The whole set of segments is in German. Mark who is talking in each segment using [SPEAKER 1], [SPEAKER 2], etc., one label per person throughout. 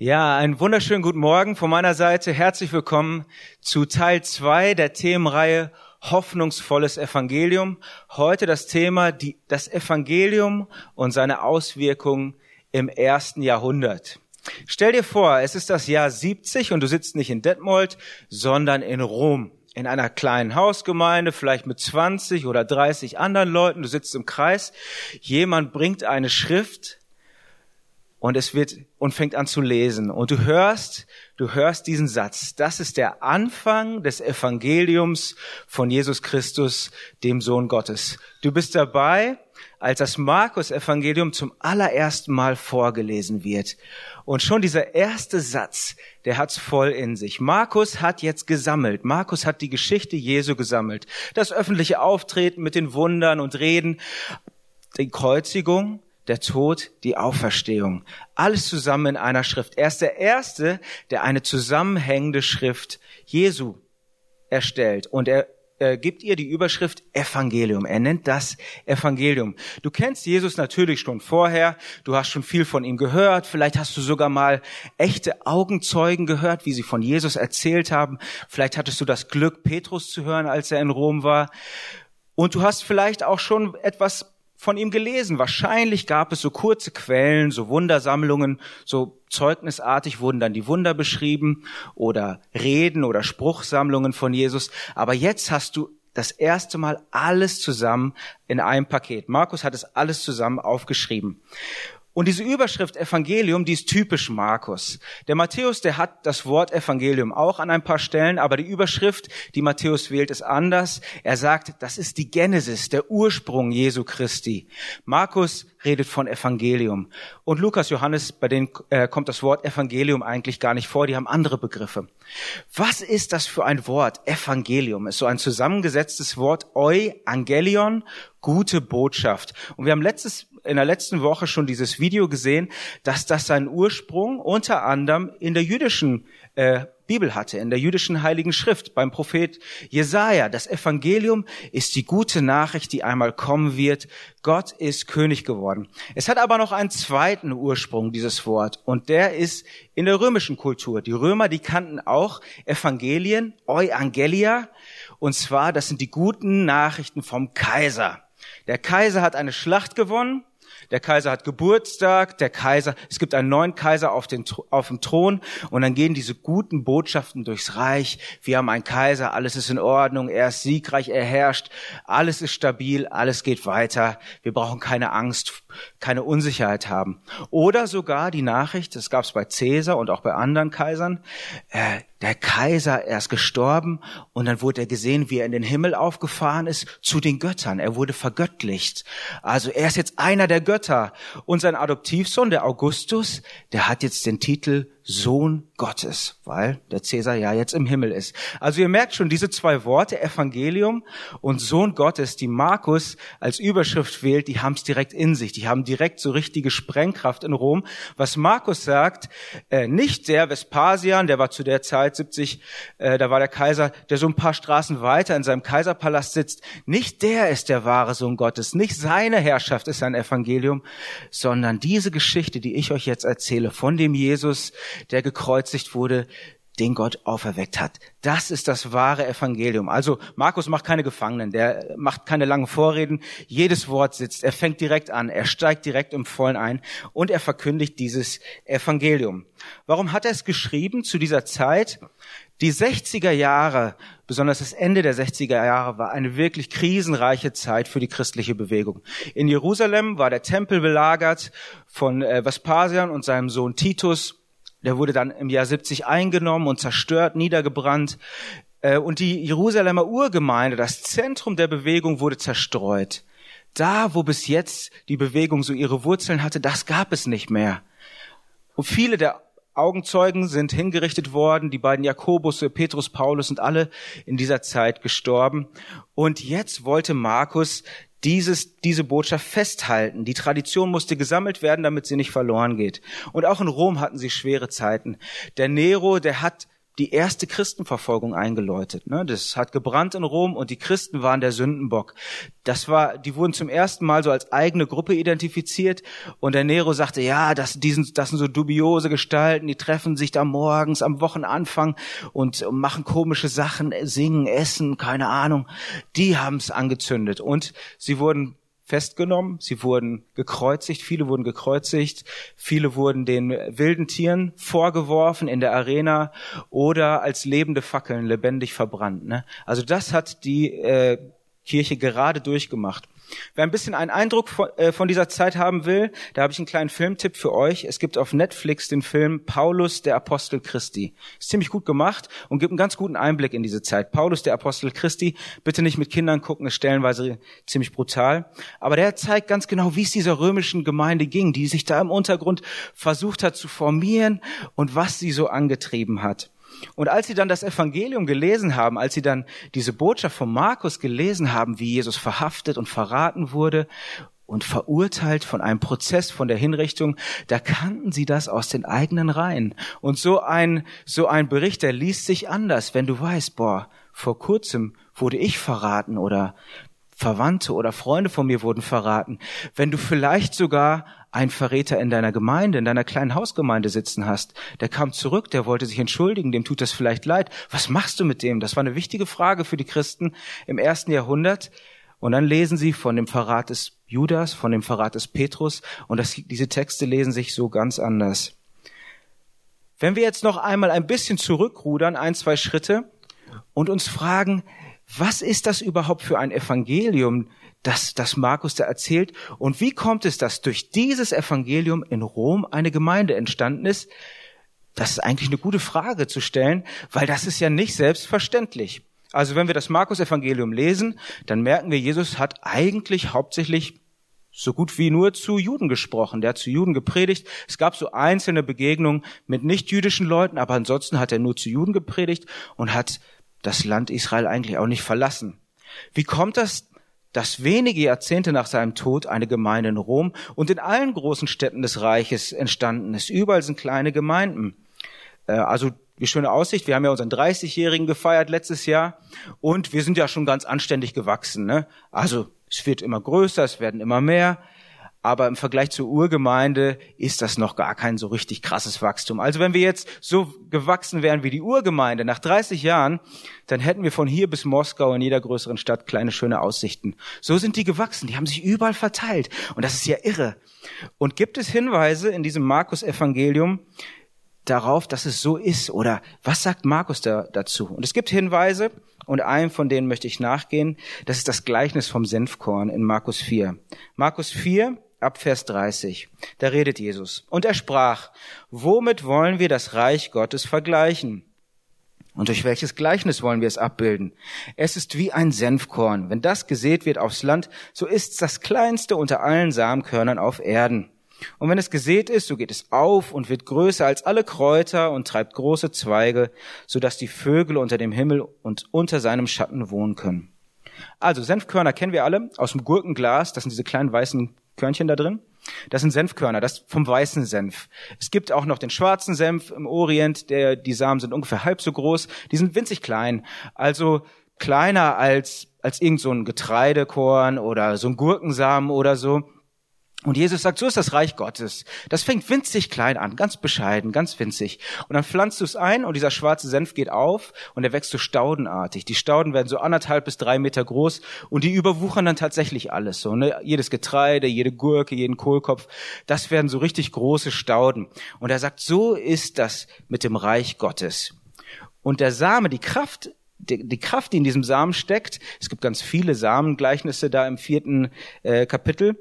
[SPEAKER 1] Ja, einen wunderschönen guten Morgen von meiner Seite. Herzlich willkommen zu Teil zwei der Themenreihe Hoffnungsvolles Evangelium. Heute das Thema die, das Evangelium und seine Auswirkungen im ersten Jahrhundert. Stell dir vor, es ist das Jahr 70 und du sitzt nicht in Detmold, sondern in Rom. In einer kleinen Hausgemeinde, vielleicht mit 20 oder 30 anderen Leuten. Du sitzt im Kreis. Jemand bringt eine Schrift und es wird und fängt an zu lesen und du hörst, du hörst diesen Satz. Das ist der Anfang des Evangeliums von Jesus Christus, dem Sohn Gottes. Du bist dabei, als das Markus Evangelium zum allerersten Mal vorgelesen wird. Und schon dieser erste Satz, der hat's voll in sich. Markus hat jetzt gesammelt. Markus hat die Geschichte Jesu gesammelt. Das öffentliche Auftreten mit den Wundern und Reden, die Kreuzigung, der Tod, die Auferstehung. Alles zusammen in einer Schrift. Er ist der Erste, der eine zusammenhängende Schrift Jesu erstellt. Und er äh, gibt ihr die Überschrift Evangelium. Er nennt das Evangelium. Du kennst Jesus natürlich schon vorher. Du hast schon viel von ihm gehört. Vielleicht hast du sogar mal echte Augenzeugen gehört, wie sie von Jesus erzählt haben. Vielleicht hattest du das Glück, Petrus zu hören, als er in Rom war. Und du hast vielleicht auch schon etwas von ihm gelesen. Wahrscheinlich gab es so kurze Quellen, so Wundersammlungen, so zeugnisartig wurden dann die Wunder beschrieben oder Reden oder Spruchsammlungen von Jesus. Aber jetzt hast du das erste Mal alles zusammen in einem Paket. Markus hat es alles zusammen aufgeschrieben. Und diese Überschrift Evangelium, die ist typisch Markus. Der Matthäus, der hat das Wort Evangelium auch an ein paar Stellen, aber die Überschrift, die Matthäus wählt, ist anders. Er sagt, das ist die Genesis, der Ursprung Jesu Christi. Markus redet von Evangelium. Und Lukas, Johannes, bei denen äh, kommt das Wort Evangelium eigentlich gar nicht vor, die haben andere Begriffe. Was ist das für ein Wort? Evangelium ist so ein zusammengesetztes Wort, Euangelion, gute Botschaft. Und wir haben letztes in der letzten Woche schon dieses Video gesehen, dass das seinen Ursprung unter anderem in der jüdischen äh, Bibel hatte, in der jüdischen Heiligen Schrift, beim Prophet Jesaja. Das Evangelium ist die gute Nachricht, die einmal kommen wird. Gott ist König geworden. Es hat aber noch einen zweiten Ursprung, dieses Wort, und der ist in der römischen Kultur. Die Römer, die kannten auch Evangelien, Euangelia, und zwar, das sind die guten Nachrichten vom Kaiser. Der Kaiser hat eine Schlacht gewonnen der Kaiser hat Geburtstag, der Kaiser, es gibt einen neuen Kaiser auf, den, auf dem Thron und dann gehen diese guten Botschaften durchs Reich. Wir haben einen Kaiser, alles ist in Ordnung, er ist siegreich, er herrscht, alles ist stabil, alles geht weiter. Wir brauchen keine Angst, keine Unsicherheit haben. Oder sogar die Nachricht, das gab es bei Caesar und auch bei anderen Kaisern, äh, der Kaiser, er ist gestorben und dann wurde er gesehen, wie er in den Himmel aufgefahren ist zu den Göttern. Er wurde vergöttlicht. Also er ist jetzt einer der Götter. Und sein Adoptivsohn, der Augustus, der hat jetzt den Titel Sohn Gottes, weil der Cäsar ja jetzt im Himmel ist. Also ihr merkt schon, diese zwei Worte, Evangelium und Sohn Gottes, die Markus als Überschrift wählt, die haben es direkt in sich. Die haben direkt so richtige Sprengkraft in Rom. Was Markus sagt, äh, nicht der Vespasian, der war zu der Zeit 70, äh, da war der Kaiser, der so ein paar Straßen weiter in seinem Kaiserpalast sitzt, nicht der ist der wahre Sohn Gottes, nicht seine Herrschaft ist sein Evangelium, sondern diese Geschichte, die ich euch jetzt erzähle, von dem Jesus, der gekreuzigt wurde, den Gott auferweckt hat. Das ist das wahre Evangelium. Also Markus macht keine Gefangenen, der macht keine langen Vorreden. Jedes Wort sitzt, er fängt direkt an, er steigt direkt im Vollen ein und er verkündigt dieses Evangelium. Warum hat er es geschrieben zu dieser Zeit? Die 60er Jahre, besonders das Ende der 60er Jahre, war eine wirklich krisenreiche Zeit für die christliche Bewegung. In Jerusalem war der Tempel belagert von äh, Vespasian und seinem Sohn Titus. Der wurde dann im Jahr 70 eingenommen und zerstört, niedergebrannt. Äh, und die Jerusalemer Urgemeinde, das Zentrum der Bewegung, wurde zerstreut. Da, wo bis jetzt die Bewegung so ihre Wurzeln hatte, das gab es nicht mehr. Und viele der Augenzeugen sind hingerichtet worden, die beiden Jakobus, Petrus, Paulus sind alle in dieser Zeit gestorben. Und jetzt wollte Markus dieses, diese Botschaft festhalten. Die Tradition musste gesammelt werden, damit sie nicht verloren geht. Und auch in Rom hatten sie schwere Zeiten. Der Nero, der hat die erste Christenverfolgung eingeläutet. Ne? Das hat gebrannt in Rom und die Christen waren der Sündenbock. Das war, die wurden zum ersten Mal so als eigene Gruppe identifiziert und der Nero sagte, ja, das, die sind, das sind so dubiose Gestalten, die treffen sich da morgens am Wochenanfang und machen komische Sachen, singen, essen, keine Ahnung. Die haben es angezündet und sie wurden festgenommen, sie wurden gekreuzigt, viele wurden gekreuzigt, viele wurden den wilden Tieren vorgeworfen in der Arena oder als lebende Fackeln lebendig verbrannt. Ne? Also das hat die äh, Kirche gerade durchgemacht. Wer ein bisschen einen Eindruck von, äh, von dieser Zeit haben will, da habe ich einen kleinen Filmtipp für euch. Es gibt auf Netflix den Film Paulus, der Apostel Christi. Ist ziemlich gut gemacht und gibt einen ganz guten Einblick in diese Zeit. Paulus, der Apostel Christi, bitte nicht mit Kindern gucken, ist stellenweise ziemlich brutal. Aber der zeigt ganz genau, wie es dieser römischen Gemeinde ging, die sich da im Untergrund versucht hat zu formieren und was sie so angetrieben hat. Und als sie dann das Evangelium gelesen haben, als sie dann diese Botschaft von Markus gelesen haben, wie Jesus verhaftet und verraten wurde und verurteilt von einem Prozess von der Hinrichtung, da kannten sie das aus den eigenen Reihen. Und so ein, so ein Bericht, der liest sich anders, wenn du weißt, boah, vor kurzem wurde ich verraten oder Verwandte oder Freunde von mir wurden verraten. Wenn du vielleicht sogar ein Verräter in deiner Gemeinde, in deiner kleinen Hausgemeinde sitzen hast, der kam zurück, der wollte sich entschuldigen, dem tut das vielleicht leid. Was machst du mit dem? Das war eine wichtige Frage für die Christen im ersten Jahrhundert. Und dann lesen sie von dem Verrat des Judas, von dem Verrat des Petrus, und das, diese Texte lesen sich so ganz anders. Wenn wir jetzt noch einmal ein bisschen zurückrudern, ein, zwei Schritte, und uns fragen, was ist das überhaupt für ein Evangelium, das, das Markus da erzählt. Und wie kommt es, dass durch dieses Evangelium in Rom eine Gemeinde entstanden ist? Das ist eigentlich eine gute Frage zu stellen, weil das ist ja nicht selbstverständlich. Also wenn wir das Markus-Evangelium lesen, dann merken wir, Jesus hat eigentlich hauptsächlich so gut wie nur zu Juden gesprochen. Der hat zu Juden gepredigt. Es gab so einzelne Begegnungen mit nichtjüdischen Leuten, aber ansonsten hat er nur zu Juden gepredigt und hat das Land Israel eigentlich auch nicht verlassen. Wie kommt das, dass wenige Jahrzehnte nach seinem Tod eine Gemeinde in Rom und in allen großen Städten des Reiches entstanden ist. Überall sind kleine Gemeinden. Äh, also wie schöne Aussicht. Wir haben ja unseren 30-Jährigen gefeiert letztes Jahr und wir sind ja schon ganz anständig gewachsen. Ne? Also es wird immer größer, es werden immer mehr aber im Vergleich zur Urgemeinde ist das noch gar kein so richtig krasses Wachstum. Also wenn wir jetzt so gewachsen wären wie die Urgemeinde nach 30 Jahren, dann hätten wir von hier bis Moskau in jeder größeren Stadt kleine schöne Aussichten. So sind die gewachsen, die haben sich überall verteilt und das ist ja irre. Und gibt es Hinweise in diesem Markus Evangelium darauf, dass es so ist oder was sagt Markus da, dazu? Und es gibt Hinweise und einem von denen möchte ich nachgehen. Das ist das Gleichnis vom Senfkorn in Markus 4. Markus 4 ab Vers 30. Da redet Jesus. Und er sprach, womit wollen wir das Reich Gottes vergleichen? Und durch welches Gleichnis wollen wir es abbilden? Es ist wie ein Senfkorn. Wenn das gesät wird aufs Land, so ist es das kleinste unter allen Samenkörnern auf Erden. Und wenn es gesät ist, so geht es auf und wird größer als alle Kräuter und treibt große Zweige, so dass die Vögel unter dem Himmel und unter seinem Schatten wohnen können. Also Senfkörner kennen wir alle aus dem Gurkenglas. Das sind diese kleinen weißen Körnchen da drin. Das sind Senfkörner, das vom weißen Senf. Es gibt auch noch den schwarzen Senf im Orient, der, die Samen sind ungefähr halb so groß. Die sind winzig klein, also kleiner als, als irgend so ein Getreidekorn oder so ein Gurkensamen oder so. Und Jesus sagt, so ist das Reich Gottes. Das fängt winzig klein an, ganz bescheiden, ganz winzig. Und dann pflanzt du es ein und dieser schwarze Senf geht auf und er wächst so staudenartig. Die Stauden werden so anderthalb bis drei Meter groß und die überwuchern dann tatsächlich alles. So, ne? Jedes Getreide, jede Gurke, jeden Kohlkopf, das werden so richtig große Stauden. Und er sagt, so ist das mit dem Reich Gottes. Und der Same, die Kraft die, Kraft, die in diesem Samen steckt, es gibt ganz viele Samengleichnisse da im vierten äh, Kapitel,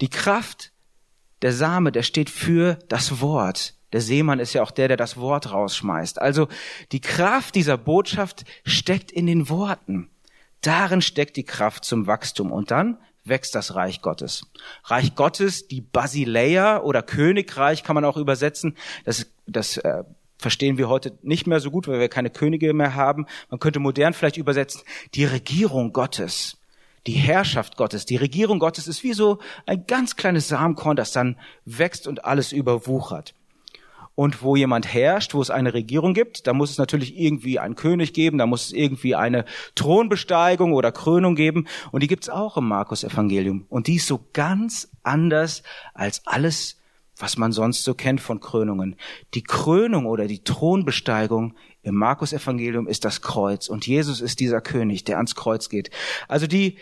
[SPEAKER 1] die Kraft, der Same, der steht für das Wort. Der Seemann ist ja auch der, der das Wort rausschmeißt. Also die Kraft dieser Botschaft steckt in den Worten. Darin steckt die Kraft zum Wachstum. Und dann wächst das Reich Gottes. Reich Gottes, die Basileia oder Königreich kann man auch übersetzen. Das, das äh, verstehen wir heute nicht mehr so gut, weil wir keine Könige mehr haben. Man könnte modern vielleicht übersetzen, die Regierung Gottes die Herrschaft Gottes, die Regierung Gottes ist wie so ein ganz kleines Samenkorn, das dann wächst und alles überwuchert. Und wo jemand herrscht, wo es eine Regierung gibt, da muss es natürlich irgendwie einen König geben, da muss es irgendwie eine Thronbesteigung oder Krönung geben. Und die gibt's auch im Markus-Evangelium. Und die ist so ganz anders als alles, was man sonst so kennt von Krönungen. Die Krönung oder die Thronbesteigung im Markus-Evangelium ist das Kreuz. Und Jesus ist dieser König, der ans Kreuz geht. Also die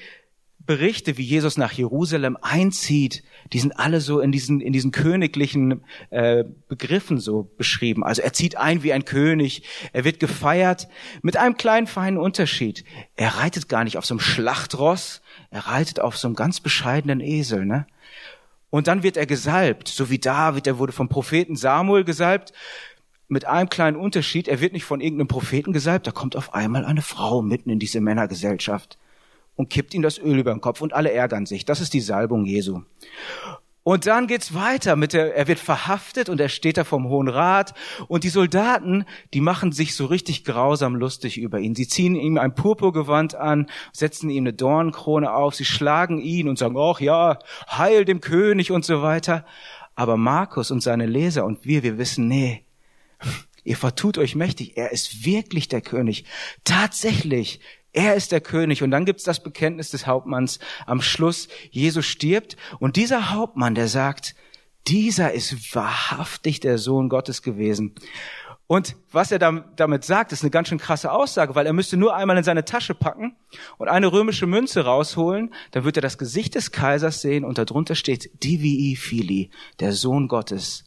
[SPEAKER 1] Berichte, wie Jesus nach Jerusalem einzieht, die sind alle so in diesen, in diesen königlichen äh, Begriffen so beschrieben. Also er zieht ein wie ein König, er wird gefeiert mit einem kleinen feinen Unterschied. Er reitet gar nicht auf so einem Schlachtross, er reitet auf so einem ganz bescheidenen Esel. Ne? Und dann wird er gesalbt, so wie David, er wurde vom Propheten Samuel gesalbt. Mit einem kleinen Unterschied, er wird nicht von irgendeinem Propheten gesalbt, da kommt auf einmal eine Frau mitten in diese Männergesellschaft und kippt ihm das Öl über den Kopf und alle ärgern sich. Das ist die Salbung Jesu. Und dann geht's weiter mit der, er wird verhaftet und er steht da vom Hohen Rat und die Soldaten, die machen sich so richtig grausam lustig über ihn. Sie ziehen ihm ein Purpurgewand an, setzen ihm eine Dornkrone auf, sie schlagen ihn und sagen, ach ja, heil dem König und so weiter. Aber Markus und seine Leser und wir, wir wissen, nee, ihr vertut euch mächtig, er ist wirklich der König. Tatsächlich er ist der König. Und dann gibt's das Bekenntnis des Hauptmanns am Schluss. Jesus stirbt. Und dieser Hauptmann, der sagt, dieser ist wahrhaftig der Sohn Gottes gewesen. Und was er damit sagt, ist eine ganz schön krasse Aussage, weil er müsste nur einmal in seine Tasche packen und eine römische Münze rausholen, dann wird er das Gesicht des Kaisers sehen und darunter steht Divii Fili, der Sohn Gottes.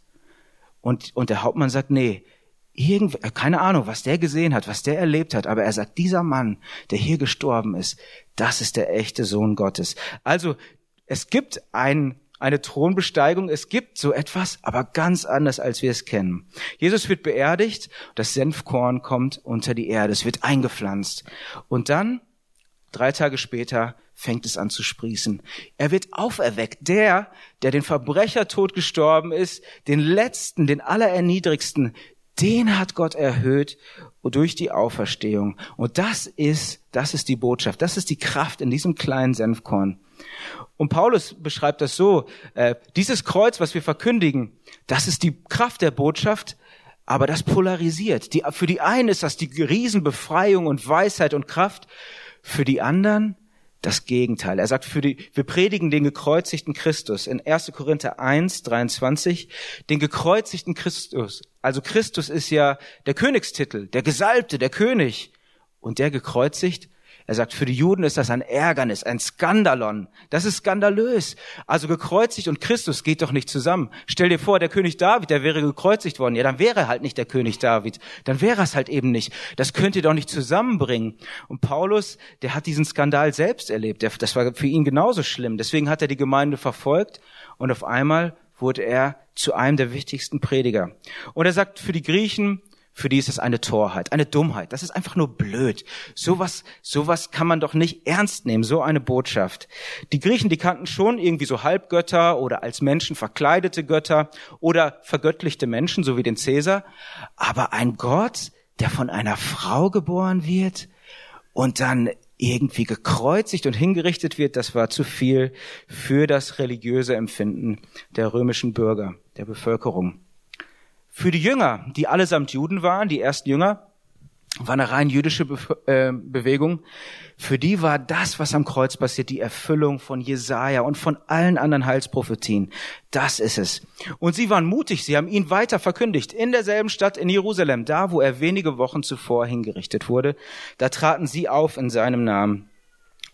[SPEAKER 1] Und, und der Hauptmann sagt, nee, Irgend, äh, keine Ahnung, was der gesehen hat, was der erlebt hat, aber er sagt, dieser Mann, der hier gestorben ist, das ist der echte Sohn Gottes. Also, es gibt ein, eine Thronbesteigung, es gibt so etwas, aber ganz anders, als wir es kennen. Jesus wird beerdigt, das Senfkorn kommt unter die Erde, es wird eingepflanzt. Und dann, drei Tage später, fängt es an zu sprießen. Er wird auferweckt. Der, der den Verbrechertod gestorben ist, den letzten, den allererniedrigsten, den hat Gott erhöht durch die Auferstehung. Und das ist, das ist die Botschaft, das ist die Kraft in diesem kleinen Senfkorn. Und Paulus beschreibt das so, äh, dieses Kreuz, was wir verkündigen, das ist die Kraft der Botschaft, aber das polarisiert. Die, für die einen ist das die Riesenbefreiung und Weisheit und Kraft, für die anderen das Gegenteil. Er sagt, für die, wir predigen den gekreuzigten Christus in 1. Korinther 1, 23, den gekreuzigten Christus. Also Christus ist ja der Königstitel, der Gesalbte, der König. Und der gekreuzigt er sagt, für die Juden ist das ein Ärgernis, ein Skandalon. Das ist skandalös. Also gekreuzigt und Christus geht doch nicht zusammen. Stell dir vor, der König David, der wäre gekreuzigt worden. Ja, dann wäre er halt nicht der König David. Dann wäre es halt eben nicht. Das könnt ihr doch nicht zusammenbringen. Und Paulus, der hat diesen Skandal selbst erlebt. Das war für ihn genauso schlimm. Deswegen hat er die Gemeinde verfolgt und auf einmal wurde er zu einem der wichtigsten Prediger. Und er sagt, für die Griechen, für die ist es eine Torheit, eine Dummheit. Das ist einfach nur blöd. Sowas, sowas kann man doch nicht ernst nehmen, so eine Botschaft. Die Griechen, die kannten schon irgendwie so Halbgötter oder als Menschen verkleidete Götter oder vergöttlichte Menschen, so wie den Cäsar. Aber ein Gott, der von einer Frau geboren wird und dann irgendwie gekreuzigt und hingerichtet wird, das war zu viel für das religiöse Empfinden der römischen Bürger, der Bevölkerung. Für die Jünger, die allesamt Juden waren, die ersten Jünger, war eine rein jüdische Be äh, Bewegung. Für die war das, was am Kreuz passiert, die Erfüllung von Jesaja und von allen anderen Heilsprophetien. Das ist es. Und sie waren mutig. Sie haben ihn weiter verkündigt. In derselben Stadt in Jerusalem, da, wo er wenige Wochen zuvor hingerichtet wurde. Da traten sie auf in seinem Namen.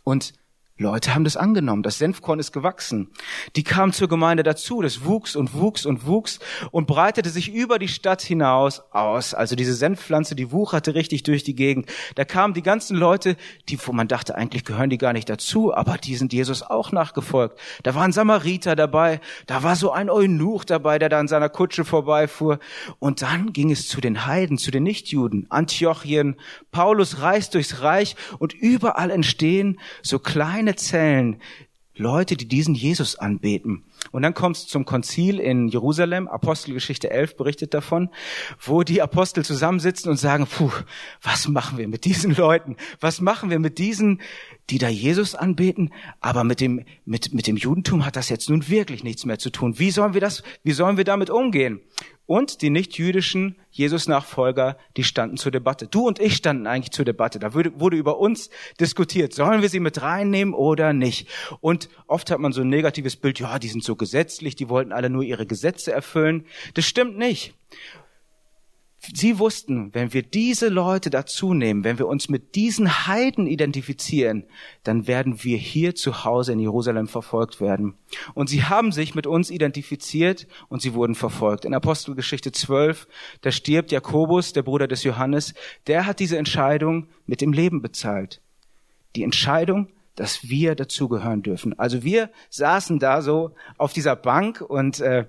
[SPEAKER 1] Und Leute haben das angenommen. Das Senfkorn ist gewachsen. Die kamen zur Gemeinde dazu. Das wuchs und wuchs und wuchs und breitete sich über die Stadt hinaus aus. Also diese Senfpflanze, die wucherte richtig durch die Gegend. Da kamen die ganzen Leute, die, wo man dachte, eigentlich gehören die gar nicht dazu, aber die sind Jesus auch nachgefolgt. Da waren Samariter dabei. Da war so ein Eunuch dabei, der da an seiner Kutsche vorbeifuhr. Und dann ging es zu den Heiden, zu den Nichtjuden. Antiochien. Paulus reist durchs Reich und überall entstehen so kleine kleine Zellen Leute, die diesen Jesus anbeten. Und dann kommt es zum Konzil in Jerusalem, Apostelgeschichte 11 berichtet davon, wo die Apostel zusammensitzen und sagen, puh, was machen wir mit diesen Leuten? Was machen wir mit diesen, die da Jesus anbeten? Aber mit dem, mit, mit dem Judentum hat das jetzt nun wirklich nichts mehr zu tun. Wie sollen wir das, wie sollen wir damit umgehen? Und die nicht-jüdischen Jesus-Nachfolger, die standen zur Debatte. Du und ich standen eigentlich zur Debatte. Da wurde, wurde, über uns diskutiert. Sollen wir sie mit reinnehmen oder nicht? Und oft hat man so ein negatives Bild, ja, die sind so gesetzlich, die wollten alle nur ihre Gesetze erfüllen. Das stimmt nicht. Sie wussten, wenn wir diese Leute dazu nehmen, wenn wir uns mit diesen Heiden identifizieren, dann werden wir hier zu Hause in Jerusalem verfolgt werden. Und sie haben sich mit uns identifiziert und sie wurden verfolgt. In Apostelgeschichte 12, da stirbt Jakobus, der Bruder des Johannes, der hat diese Entscheidung mit dem Leben bezahlt. Die Entscheidung, dass wir dazugehören dürfen. Also wir saßen da so auf dieser Bank und äh,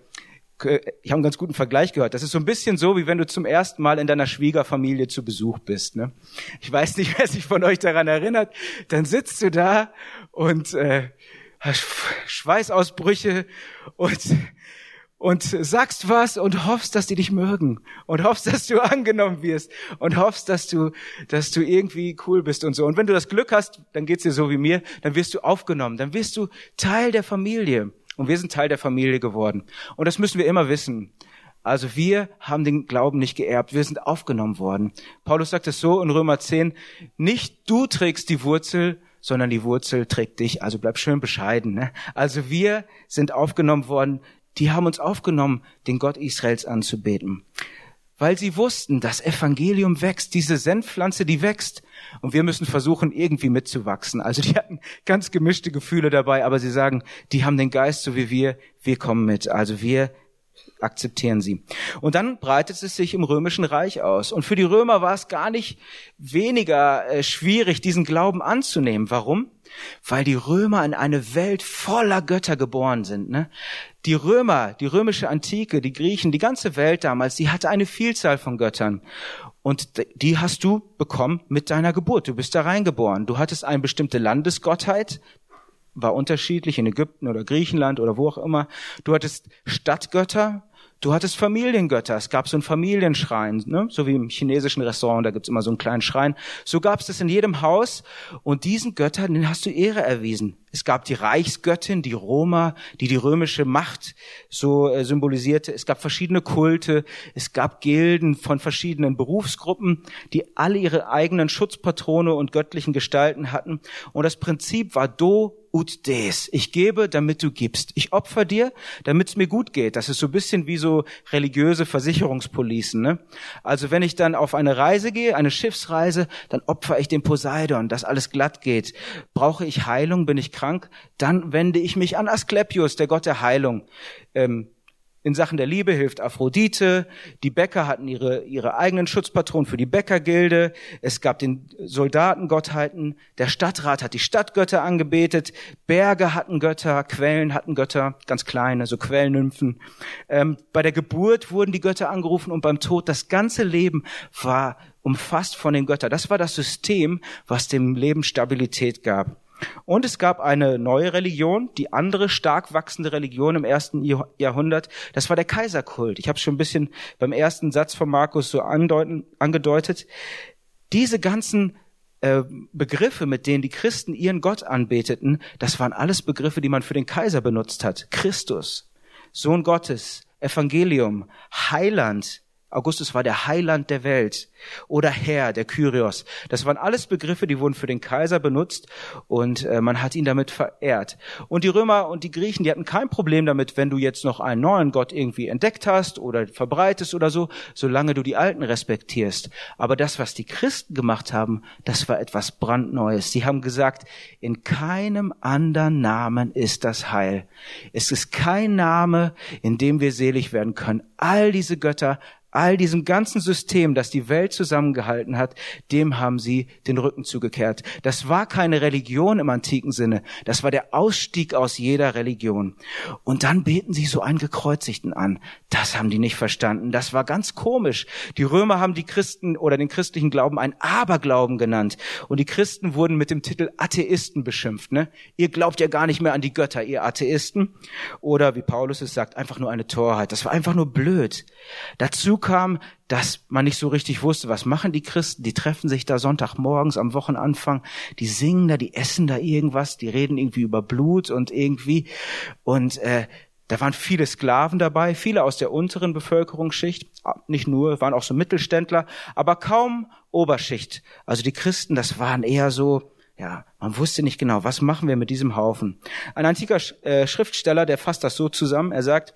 [SPEAKER 1] ich habe einen ganz guten Vergleich gehört. Das ist so ein bisschen so, wie wenn du zum ersten Mal in deiner Schwiegerfamilie zu Besuch bist. Ne? Ich weiß nicht, wer sich von euch daran erinnert. Dann sitzt du da und äh, hast Schweißausbrüche und und sagst was und hoffst, dass die dich mögen und hoffst, dass du angenommen wirst und hoffst, dass du, dass du irgendwie cool bist und so. Und wenn du das Glück hast, dann geht's dir so wie mir, dann wirst du aufgenommen, dann wirst du Teil der Familie. Und wir sind Teil der Familie geworden. Und das müssen wir immer wissen. Also wir haben den Glauben nicht geerbt, wir sind aufgenommen worden. Paulus sagt es so in Römer 10, nicht du trägst die Wurzel, sondern die Wurzel trägt dich. Also bleib schön bescheiden. Ne? Also wir sind aufgenommen worden, die haben uns aufgenommen, den Gott Israels anzubeten weil sie wussten, das Evangelium wächst, diese Senfpflanze, die wächst. Und wir müssen versuchen, irgendwie mitzuwachsen. Also die hatten ganz gemischte Gefühle dabei, aber sie sagen, die haben den Geist so wie wir, wir kommen mit. Also wir akzeptieren sie. Und dann breitet es sich im römischen Reich aus. Und für die Römer war es gar nicht weniger äh, schwierig, diesen Glauben anzunehmen. Warum? Weil die Römer in eine Welt voller Götter geboren sind. Ne? Die Römer, die römische Antike, die Griechen, die ganze Welt damals, die hatte eine Vielzahl von Göttern. Und die hast du bekommen mit deiner Geburt. Du bist da reingeboren. Du hattest eine bestimmte Landesgottheit, war unterschiedlich in Ägypten oder Griechenland oder wo auch immer. Du hattest Stadtgötter, Du hattest Familiengötter. Es gab so einen Familienschrein, ne? so wie im chinesischen Restaurant, da gibt's immer so einen kleinen Schrein. So gab's das in jedem Haus. Und diesen Göttern, den hast du Ehre erwiesen. Es gab die Reichsgöttin, die Roma, die die römische Macht so äh, symbolisierte. Es gab verschiedene Kulte. Es gab Gilden von verschiedenen Berufsgruppen, die alle ihre eigenen Schutzpatrone und göttlichen Gestalten hatten. Und das Prinzip war do ut des. Ich gebe, damit du gibst. Ich opfer dir, damit es mir gut geht. Das ist so ein bisschen wie so religiöse Versicherungspolicen. Ne? Also wenn ich dann auf eine Reise gehe, eine Schiffsreise, dann opfer ich den Poseidon, dass alles glatt geht. Brauche ich Heilung, bin ich krank, dann wende ich mich an Asklepios, der Gott der Heilung. Ähm, in Sachen der Liebe hilft Aphrodite. Die Bäcker hatten ihre, ihre eigenen Schutzpatronen für die Bäckergilde. Es gab den Soldatengottheiten. Der Stadtrat hat die Stadtgötter angebetet. Berge hatten Götter, Quellen hatten Götter, ganz kleine, so Quellnymphen. Ähm, bei der Geburt wurden die Götter angerufen und beim Tod das ganze Leben war umfasst von den Göttern. Das war das System, was dem Leben Stabilität gab. Und es gab eine neue Religion, die andere stark wachsende Religion im ersten Jahrhundert. Das war der Kaiserkult. Ich habe schon ein bisschen beim ersten Satz von Markus so andeuten, angedeutet. Diese ganzen äh, Begriffe, mit denen die Christen ihren Gott anbeteten, das waren alles Begriffe, die man für den Kaiser benutzt hat. Christus, Sohn Gottes, Evangelium, Heiland, Augustus war der Heiland der Welt oder Herr, der Kyrios. Das waren alles Begriffe, die wurden für den Kaiser benutzt und äh, man hat ihn damit verehrt. Und die Römer und die Griechen, die hatten kein Problem damit, wenn du jetzt noch einen neuen Gott irgendwie entdeckt hast oder verbreitest oder so, solange du die alten respektierst. Aber das, was die Christen gemacht haben, das war etwas brandneues. Sie haben gesagt, in keinem anderen Namen ist das Heil. Es ist kein Name, in dem wir selig werden können. All diese Götter all diesem ganzen System, das die Welt zusammengehalten hat, dem haben sie den Rücken zugekehrt. Das war keine Religion im antiken Sinne, das war der Ausstieg aus jeder Religion. Und dann beten sie so einen Gekreuzigten an. Das haben die nicht verstanden. Das war ganz komisch. Die Römer haben die Christen oder den christlichen Glauben ein Aberglauben genannt. Und die Christen wurden mit dem Titel Atheisten beschimpft. Ne? Ihr glaubt ja gar nicht mehr an die Götter, ihr Atheisten. Oder wie Paulus es sagt, einfach nur eine Torheit. Das war einfach nur blöd. Dazu kam, dass man nicht so richtig wusste, was machen die Christen. Die treffen sich da Sonntagmorgens am Wochenanfang, die singen da, die essen da irgendwas, die reden irgendwie über Blut und irgendwie und äh, Da waren viele Sklaven dabei, viele aus der unteren Bevölkerungsschicht, nicht nur, waren auch so Mittelständler, aber kaum Oberschicht. Also die Christen, das waren eher so, ja, man wusste nicht genau, was machen wir mit diesem Haufen. Ein antiker äh, Schriftsteller, der fasst das so zusammen, er sagt,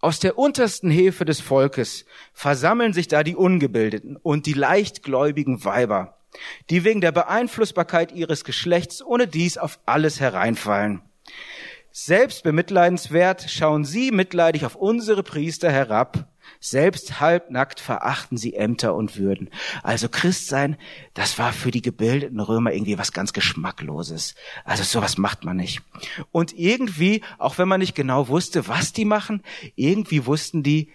[SPEAKER 1] aus der untersten Hefe des Volkes versammeln sich da die Ungebildeten und die leichtgläubigen Weiber, die wegen der Beeinflussbarkeit ihres Geschlechts ohne dies auf alles hereinfallen. Selbst bemitleidenswert schauen sie mitleidig auf unsere Priester herab, selbst halbnackt verachten sie Ämter und Würden. Also Christsein, das war für die gebildeten Römer irgendwie was ganz Geschmackloses. Also sowas macht man nicht. Und irgendwie, auch wenn man nicht genau wusste, was die machen, irgendwie wussten die,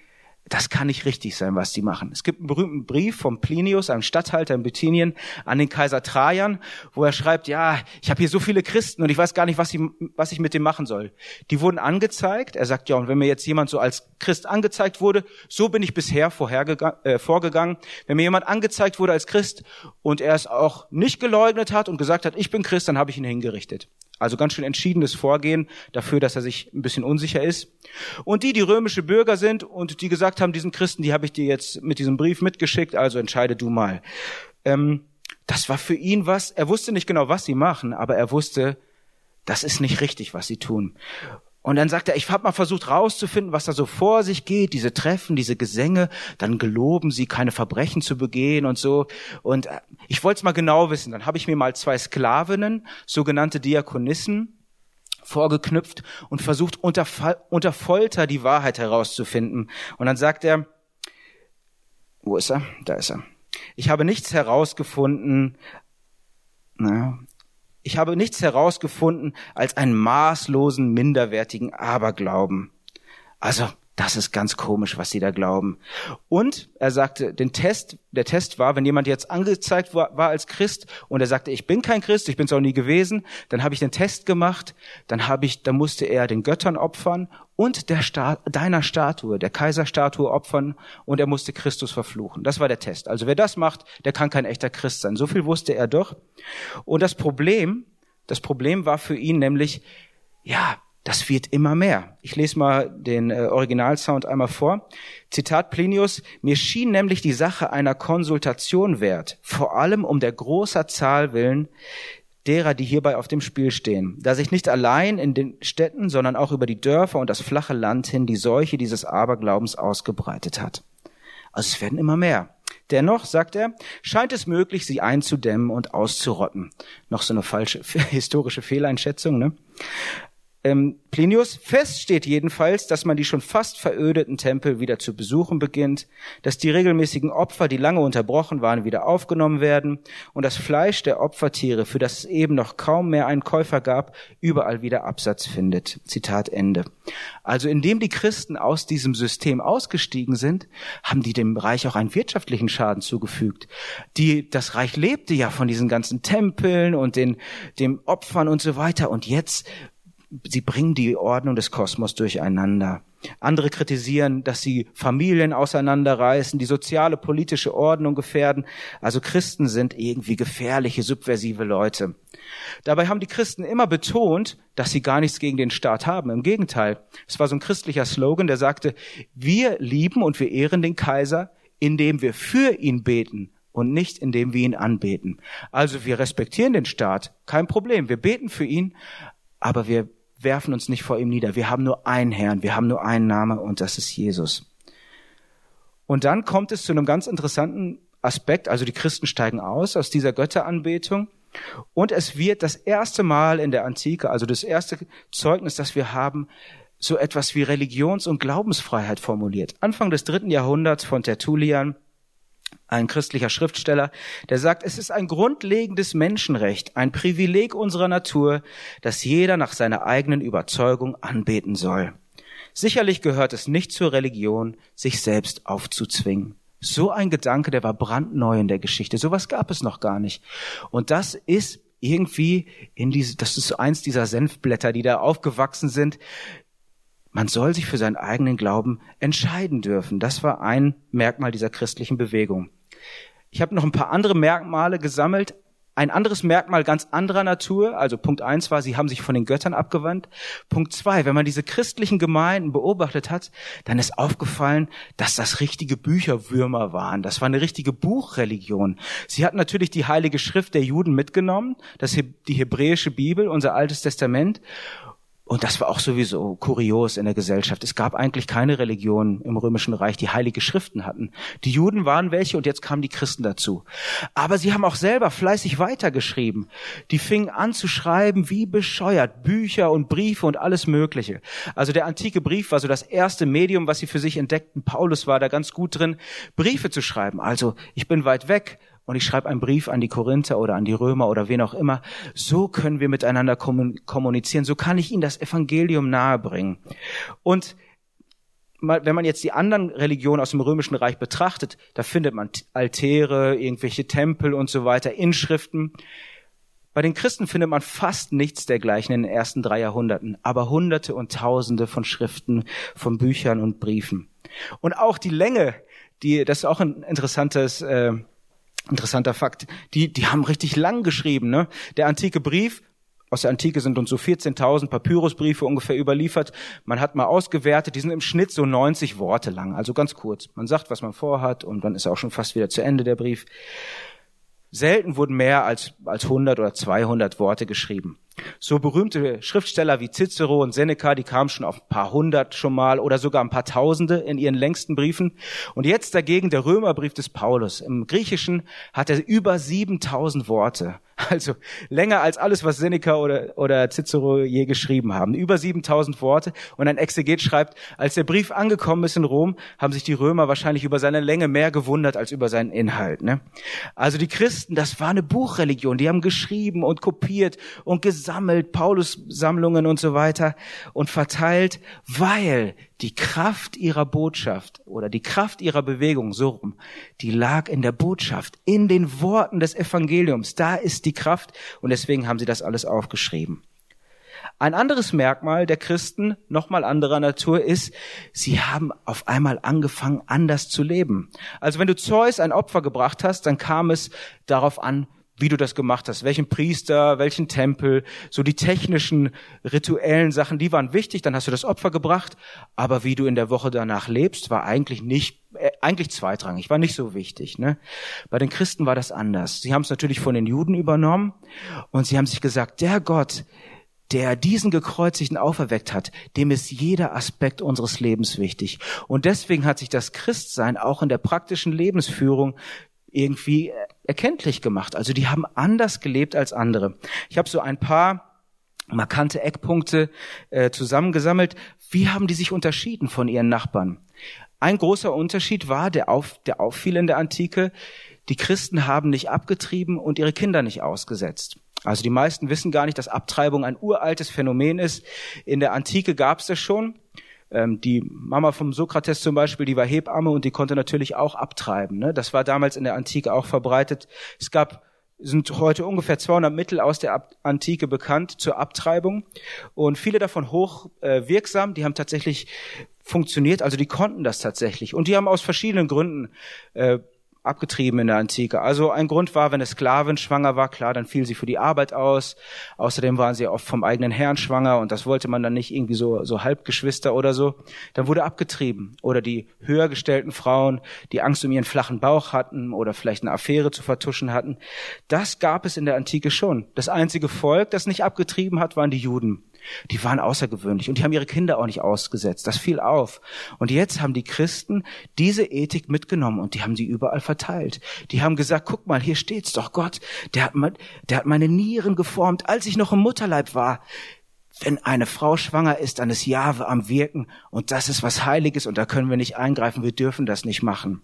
[SPEAKER 1] das kann nicht richtig sein, was die machen. Es gibt einen berühmten Brief von Plinius, einem Statthalter in Bithynien, an den Kaiser Trajan, wo er schreibt, ja, ich habe hier so viele Christen und ich weiß gar nicht, was ich, was ich mit dem machen soll. Die wurden angezeigt. Er sagt, ja, und wenn mir jetzt jemand so als Christ angezeigt wurde, so bin ich bisher äh, vorgegangen. Wenn mir jemand angezeigt wurde als Christ und er es auch nicht geleugnet hat und gesagt hat, ich bin Christ, dann habe ich ihn hingerichtet. Also ganz schön entschiedenes Vorgehen dafür, dass er sich ein bisschen unsicher ist. Und die, die römische Bürger sind und die gesagt haben, diesen Christen, die habe ich dir jetzt mit diesem Brief mitgeschickt, also entscheide du mal. Ähm, das war für ihn was, er wusste nicht genau, was sie machen, aber er wusste, das ist nicht richtig, was sie tun. Und dann sagt er, ich habe mal versucht rauszufinden, was da so vor sich geht, diese Treffen, diese Gesänge, dann geloben sie, keine Verbrechen zu begehen und so. Und äh, ich wollte es mal genau wissen. Dann habe ich mir mal zwei Sklavinnen, sogenannte Diakonissen, vorgeknüpft und versucht unter, unter Folter die Wahrheit herauszufinden. Und dann sagt er, wo ist er? Da ist er. Ich habe nichts herausgefunden, na, ich habe nichts herausgefunden als einen maßlosen, minderwertigen Aberglauben. Also, das ist ganz komisch, was sie da glauben. Und er sagte, den Test, der Test war, wenn jemand jetzt angezeigt war, war als Christ und er sagte, ich bin kein Christ, ich bin es auch nie gewesen, dann habe ich den Test gemacht, dann habe ich, dann musste er den Göttern opfern und der Sta deiner Statue, der Kaiserstatue opfern und er musste Christus verfluchen. Das war der Test. Also wer das macht, der kann kein echter Christ sein. So viel wusste er doch. Und das Problem, das Problem war für ihn nämlich, ja, das wird immer mehr. Ich lese mal den äh, Originalsound einmal vor. Zitat Plinius, mir schien nämlich die Sache einer Konsultation wert, vor allem um der großer Zahl willen derer, die hierbei auf dem Spiel stehen, da sich nicht allein in den Städten, sondern auch über die Dörfer und das flache Land hin die Seuche dieses Aberglaubens ausgebreitet hat. Also es werden immer mehr. Dennoch, sagt er, scheint es möglich, sie einzudämmen und auszurotten. Noch so eine falsche historische Fehleinschätzung, ne? Ähm, Plinius. Fest steht jedenfalls, dass man die schon fast verödeten Tempel wieder zu besuchen beginnt, dass die regelmäßigen Opfer, die lange unterbrochen waren, wieder aufgenommen werden und das Fleisch der Opfertiere, für das es eben noch kaum mehr einen Käufer gab, überall wieder Absatz findet. Zitat Ende. Also indem die Christen aus diesem System ausgestiegen sind, haben die dem Reich auch einen wirtschaftlichen Schaden zugefügt. Die, das Reich lebte ja von diesen ganzen Tempeln und den, dem Opfern und so weiter. Und jetzt sie bringen die Ordnung des Kosmos durcheinander. Andere kritisieren, dass sie Familien auseinanderreißen, die soziale, politische Ordnung gefährden. Also Christen sind irgendwie gefährliche, subversive Leute. Dabei haben die Christen immer betont, dass sie gar nichts gegen den Staat haben. Im Gegenteil. Es war so ein christlicher Slogan, der sagte, wir lieben und wir ehren den Kaiser, indem wir für ihn beten und nicht indem wir ihn anbeten. Also wir respektieren den Staat, kein Problem. Wir beten für ihn, aber wir werfen uns nicht vor ihm nieder. Wir haben nur einen Herrn, wir haben nur einen Namen und das ist Jesus. Und dann kommt es zu einem ganz interessanten Aspekt, also die Christen steigen aus aus dieser Götteranbetung und es wird das erste Mal in der Antike, also das erste Zeugnis, das wir haben, so etwas wie Religions- und Glaubensfreiheit formuliert. Anfang des dritten Jahrhunderts von Tertullian ein christlicher Schriftsteller, der sagt, es ist ein grundlegendes Menschenrecht, ein Privileg unserer Natur, dass jeder nach seiner eigenen Überzeugung anbeten soll. Sicherlich gehört es nicht zur Religion, sich selbst aufzuzwingen. So ein Gedanke, der war brandneu in der Geschichte. Sowas gab es noch gar nicht. Und das ist irgendwie in diese, das ist eins dieser Senfblätter, die da aufgewachsen sind, man soll sich für seinen eigenen Glauben entscheiden dürfen. Das war ein Merkmal dieser christlichen Bewegung. Ich habe noch ein paar andere Merkmale gesammelt, Ein anderes Merkmal ganz anderer Natur, also Punkt eins war, sie haben sich von den Göttern abgewandt. Punkt zwei, wenn man diese christlichen Gemeinden beobachtet hat, dann ist aufgefallen, dass das richtige Bücherwürmer waren. Das war eine richtige Buchreligion. Sie hatten natürlich die heilige Schrift der Juden mitgenommen, das, die hebräische Bibel, unser altes Testament. Und das war auch sowieso kurios in der Gesellschaft. Es gab eigentlich keine Religion im Römischen Reich, die heilige Schriften hatten. Die Juden waren welche und jetzt kamen die Christen dazu. Aber sie haben auch selber fleißig weitergeschrieben. Die fingen an zu schreiben wie bescheuert. Bücher und Briefe und alles Mögliche. Also der antike Brief war so das erste Medium, was sie für sich entdeckten. Paulus war da ganz gut drin, Briefe zu schreiben. Also ich bin weit weg und ich schreibe einen Brief an die Korinther oder an die Römer oder wen auch immer. So können wir miteinander kommunizieren. So kann ich ihnen das Evangelium nahebringen. Und wenn man jetzt die anderen Religionen aus dem Römischen Reich betrachtet, da findet man Altäre, irgendwelche Tempel und so weiter, Inschriften. Bei den Christen findet man fast nichts dergleichen in den ersten drei Jahrhunderten, aber Hunderte und Tausende von Schriften, von Büchern und Briefen. Und auch die Länge, die, das ist auch ein interessantes äh, Interessanter Fakt. Die, die haben richtig lang geschrieben. Ne? Der antike Brief, aus der Antike sind uns so 14.000 Papyrusbriefe ungefähr überliefert. Man hat mal ausgewertet, die sind im Schnitt so 90 Worte lang, also ganz kurz. Man sagt, was man vorhat und dann ist auch schon fast wieder zu Ende der Brief. Selten wurden mehr als, als 100 oder 200 Worte geschrieben. So berühmte Schriftsteller wie Cicero und Seneca, die kamen schon auf ein paar hundert schon mal oder sogar ein paar Tausende in ihren längsten Briefen. Und jetzt dagegen der Römerbrief des Paulus. Im Griechischen hat er über 7000 Worte. Also länger als alles, was Seneca oder, oder Cicero je geschrieben haben. Über 7000 Worte. Und ein Exeget schreibt, als der Brief angekommen ist in Rom, haben sich die Römer wahrscheinlich über seine Länge mehr gewundert als über seinen Inhalt. Ne? Also die Christen, das war eine Buchreligion. Die haben geschrieben und kopiert und gesammelt, Paulus-Sammlungen und so weiter und verteilt, weil die Kraft ihrer Botschaft oder die Kraft ihrer Bewegung, so rum, die lag in der Botschaft, in den Worten des Evangeliums. Da ist die Kraft und deswegen haben sie das alles aufgeschrieben. Ein anderes Merkmal der Christen, nochmal anderer Natur, ist, sie haben auf einmal angefangen, anders zu leben. Also wenn du Zeus ein Opfer gebracht hast, dann kam es darauf an, wie du das gemacht hast, welchen Priester, welchen Tempel, so die technischen, rituellen Sachen, die waren wichtig, dann hast du das Opfer gebracht, aber wie du in der Woche danach lebst, war eigentlich nicht, äh, eigentlich zweitrangig, war nicht so wichtig. Ne? Bei den Christen war das anders. Sie haben es natürlich von den Juden übernommen und sie haben sich gesagt, der Gott, der diesen gekreuzigten auferweckt hat, dem ist jeder Aspekt unseres Lebens wichtig. Und deswegen hat sich das Christsein auch in der praktischen Lebensführung irgendwie erkenntlich gemacht. Also die haben anders gelebt als andere. Ich habe so ein paar markante Eckpunkte äh, zusammengesammelt. Wie haben die sich unterschieden von ihren Nachbarn? Ein großer Unterschied war, der, auf, der auffiel in der Antike, die Christen haben nicht abgetrieben und ihre Kinder nicht ausgesetzt. Also die meisten wissen gar nicht, dass Abtreibung ein uraltes Phänomen ist. In der Antike gab es das schon. Ähm, die Mama vom Sokrates zum Beispiel, die war Hebamme und die konnte natürlich auch abtreiben. Ne? Das war damals in der Antike auch verbreitet. Es gab sind heute ungefähr 200 Mittel aus der Antike bekannt zur Abtreibung und viele davon hoch äh, wirksam. Die haben tatsächlich funktioniert, also die konnten das tatsächlich und die haben aus verschiedenen Gründen äh, abgetrieben in der Antike. Also ein Grund war, wenn eine Sklavin schwanger war, klar, dann fiel sie für die Arbeit aus. Außerdem waren sie oft vom eigenen Herrn schwanger und das wollte man dann nicht irgendwie so, so Halbgeschwister oder so. Dann wurde abgetrieben. Oder die höher gestellten Frauen, die Angst um ihren flachen Bauch hatten oder vielleicht eine Affäre zu vertuschen hatten. Das gab es in der Antike schon. Das einzige Volk, das nicht abgetrieben hat, waren die Juden. Die waren außergewöhnlich und die haben ihre Kinder auch nicht ausgesetzt. Das fiel auf. Und jetzt haben die Christen diese Ethik mitgenommen und die haben sie überall verteilt. Die haben gesagt, guck mal, hier steht's doch Gott, der hat, der hat meine Nieren geformt, als ich noch im Mutterleib war. Wenn eine Frau schwanger ist, dann ist Jahwe am Wirken und das ist was Heiliges und da können wir nicht eingreifen, wir dürfen das nicht machen.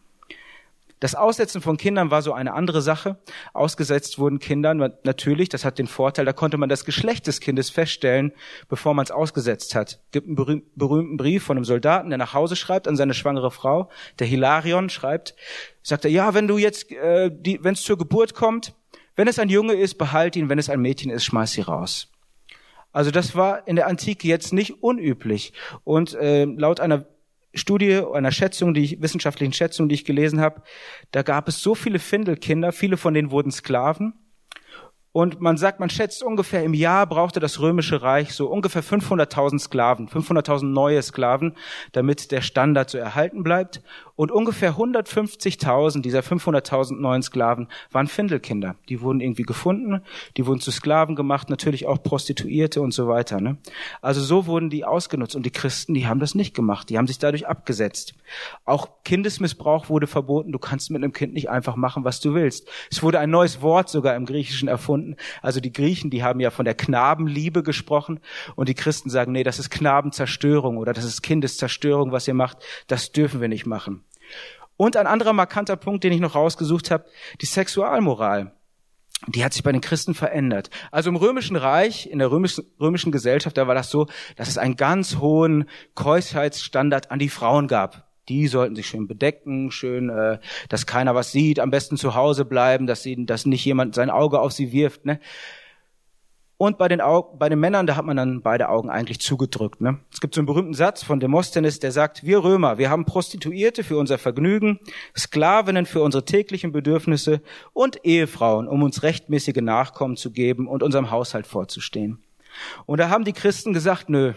[SPEAKER 1] Das Aussetzen von Kindern war so eine andere Sache. Ausgesetzt wurden Kindern natürlich, das hat den Vorteil, da konnte man das Geschlecht des Kindes feststellen, bevor man es ausgesetzt hat. Gibt einen berühmten Brief von einem Soldaten, der nach Hause schreibt an seine schwangere Frau. Der Hilarion schreibt, sagt er, ja, wenn du jetzt, äh, wenn es zur Geburt kommt, wenn es ein Junge ist, behalt ihn, wenn es ein Mädchen ist, schmeiß sie raus. Also das war in der Antike jetzt nicht unüblich. Und äh, laut einer Studie, einer Schätzung, die ich, wissenschaftlichen Schätzung, die ich gelesen habe, da gab es so viele Findelkinder, viele von denen wurden Sklaven Und man sagt, man schätzt ungefähr im Jahr brauchte das römische Reich so ungefähr 500.000 Sklaven, 500.000 neue Sklaven, damit der Standard so erhalten bleibt. Und ungefähr 150.000 dieser 500.000 neuen Sklaven waren Findelkinder. Die wurden irgendwie gefunden, die wurden zu Sklaven gemacht, natürlich auch Prostituierte und so weiter. Ne? Also so wurden die ausgenutzt. Und die Christen, die haben das nicht gemacht. Die haben sich dadurch abgesetzt. Auch Kindesmissbrauch wurde verboten. Du kannst mit einem Kind nicht einfach machen, was du willst. Es wurde ein neues Wort sogar im Griechischen erfunden. Also die Griechen, die haben ja von der Knabenliebe gesprochen. Und die Christen sagen, nee, das ist Knabenzerstörung oder das ist Kindeszerstörung, was ihr macht. Das dürfen wir nicht machen. Und ein anderer markanter Punkt, den ich noch rausgesucht habe, die Sexualmoral. Die hat sich bei den Christen verändert. Also im Römischen Reich, in der römischen, römischen Gesellschaft, da war das so, dass es einen ganz hohen Keuschheitsstandard an die Frauen gab. Die sollten sich schön bedecken, schön, äh, dass keiner was sieht, am besten zu Hause bleiben, dass, sie, dass nicht jemand sein Auge auf sie wirft. Ne? Und bei den, Augen, bei den Männern, da hat man dann beide Augen eigentlich zugedrückt. Ne? Es gibt so einen berühmten Satz von Demosthenes, der sagt, wir Römer, wir haben Prostituierte für unser Vergnügen, Sklavinnen für unsere täglichen Bedürfnisse und Ehefrauen, um uns rechtmäßige Nachkommen zu geben und unserem Haushalt vorzustehen. Und da haben die Christen gesagt, nö,